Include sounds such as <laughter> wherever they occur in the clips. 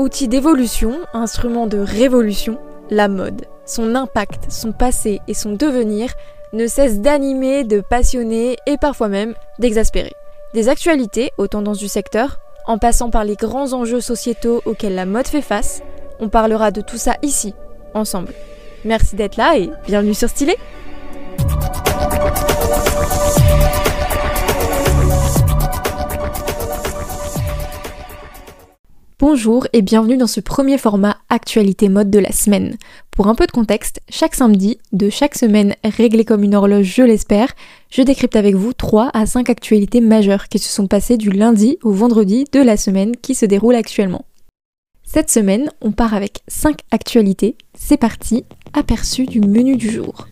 Outil d'évolution, instrument de révolution, la mode, son impact, son passé et son devenir ne cessent d'animer, de passionner et parfois même d'exaspérer. Des actualités aux tendances du secteur, en passant par les grands enjeux sociétaux auxquels la mode fait face, on parlera de tout ça ici, ensemble. Merci d'être là et bienvenue sur Stylé Bonjour et bienvenue dans ce premier format Actualité mode de la semaine. Pour un peu de contexte, chaque samedi de chaque semaine réglée comme une horloge, je l'espère, je décrypte avec vous 3 à 5 actualités majeures qui se sont passées du lundi au vendredi de la semaine qui se déroule actuellement. Cette semaine, on part avec 5 actualités. C'est parti, aperçu du menu du jour.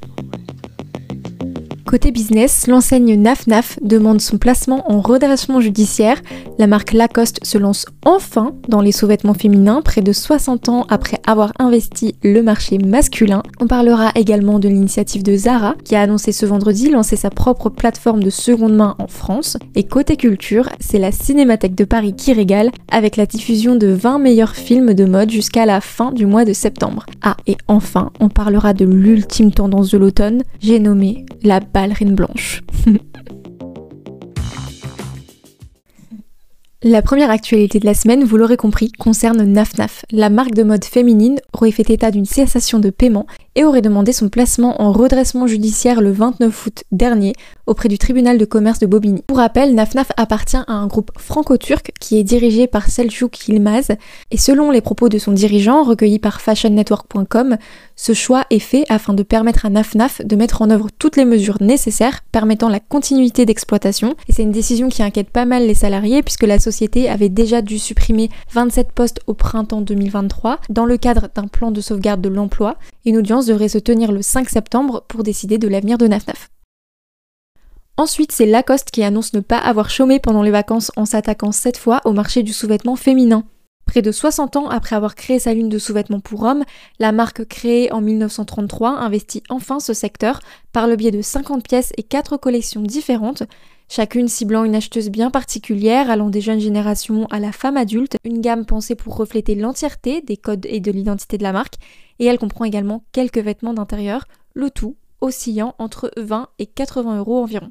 Côté business, l'enseigne NafNaf demande son placement en redressement judiciaire. La marque Lacoste se lance enfin dans les sous-vêtements féminins près de 60 ans après avoir investi le marché masculin. On parlera également de l'initiative de Zara qui a annoncé ce vendredi lancer sa propre plateforme de seconde main en France. Et côté culture, c'est la Cinémathèque de Paris qui régale avec la diffusion de 20 meilleurs films de mode jusqu'à la fin du mois de septembre. Ah et enfin, on parlera de l'ultime tendance de l'automne, j'ai nommé la ballerine blanche. <laughs> La première actualité de la semaine, vous l'aurez compris, concerne NafNaf. La marque de mode féminine aurait fait état d'une cessation de paiement et aurait demandé son placement en redressement judiciaire le 29 août dernier auprès du tribunal de commerce de Bobigny. Pour rappel, NafNaf appartient à un groupe franco-turc qui est dirigé par Selçuk Yilmaz et selon les propos de son dirigeant recueillis par fashionnetwork.com, ce choix est fait afin de permettre à NafNaf de mettre en œuvre toutes les mesures nécessaires permettant la continuité d'exploitation et c'est une décision qui inquiète pas mal les salariés puisque la société avait déjà dû supprimer 27 postes au printemps 2023 dans le cadre d'un plan de sauvegarde de l'emploi. Une audience devrait se tenir le 5 septembre pour décider de l'avenir de NafNaf. Ensuite, c'est Lacoste qui annonce ne pas avoir chômé pendant les vacances en s'attaquant cette fois au marché du sous-vêtement féminin. Près de 60 ans après avoir créé sa ligne de sous-vêtements pour hommes, la marque créée en 1933 investit enfin ce secteur par le biais de 50 pièces et 4 collections différentes, chacune ciblant une acheteuse bien particulière allant des jeunes générations à la femme adulte, une gamme pensée pour refléter l'entièreté des codes et de l'identité de la marque, et elle comprend également quelques vêtements d'intérieur, le tout oscillant entre 20 et 80 euros environ.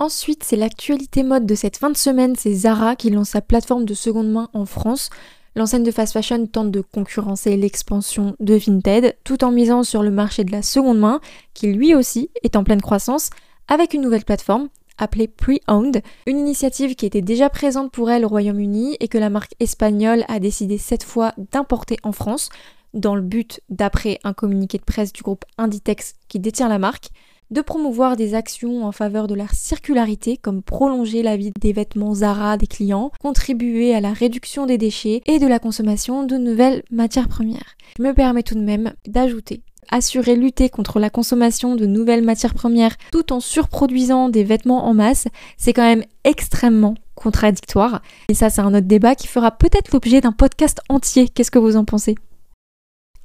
Ensuite, c'est l'actualité mode de cette fin de semaine, c'est Zara qui lance sa plateforme de seconde main en France. L'enseigne de fast fashion tente de concurrencer l'expansion de Vinted tout en misant sur le marché de la seconde main qui lui aussi est en pleine croissance avec une nouvelle plateforme appelée Pre-Owned, une initiative qui était déjà présente pour elle au Royaume-Uni et que la marque espagnole a décidé cette fois d'importer en France dans le but, d'après un communiqué de presse du groupe Inditex qui détient la marque, de promouvoir des actions en faveur de la circularité comme prolonger la vie des vêtements Zara des clients, contribuer à la réduction des déchets et de la consommation de nouvelles matières premières. Je me permets tout de même d'ajouter assurer lutter contre la consommation de nouvelles matières premières tout en surproduisant des vêtements en masse, c'est quand même extrêmement contradictoire. Et ça, c'est un autre débat qui fera peut-être l'objet d'un podcast entier. Qu'est-ce que vous en pensez?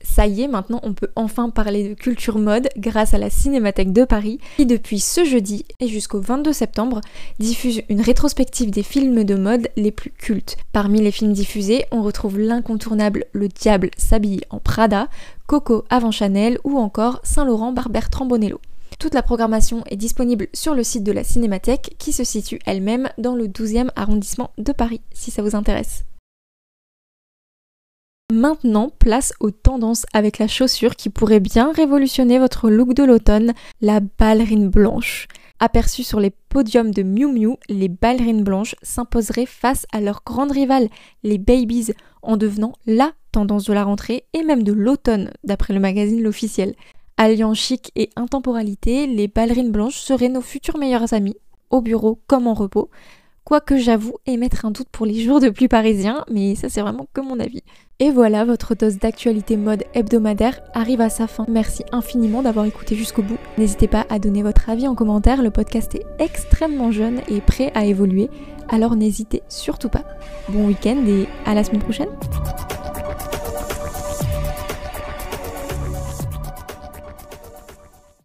Ça y est, maintenant on peut enfin parler de culture mode grâce à la Cinémathèque de Paris qui depuis ce jeudi et jusqu'au 22 septembre diffuse une rétrospective des films de mode les plus cultes. Parmi les films diffusés, on retrouve l'incontournable Le Diable s'habille en Prada, Coco avant Chanel ou encore Saint-Laurent Barbère Trambonello. Toute la programmation est disponible sur le site de la Cinémathèque qui se situe elle-même dans le 12e arrondissement de Paris si ça vous intéresse. Maintenant, place aux tendances avec la chaussure qui pourrait bien révolutionner votre look de l'automne, la ballerine blanche. Aperçue sur les podiums de Miu Miu, les ballerines blanches s'imposeraient face à leurs grandes rivales, les babies, en devenant LA tendance de la rentrée et même de l'automne, d'après le magazine L'Officiel. Alliant chic et intemporalité, les ballerines blanches seraient nos futures meilleures amies, au bureau comme en repos. Quoique j'avoue émettre un doute pour les jours de pluie parisiens, mais ça c'est vraiment que mon avis. Et voilà, votre dose d'actualité mode hebdomadaire arrive à sa fin. Merci infiniment d'avoir écouté jusqu'au bout. N'hésitez pas à donner votre avis en commentaire, le podcast est extrêmement jeune et prêt à évoluer, alors n'hésitez surtout pas. Bon week-end et à la semaine prochaine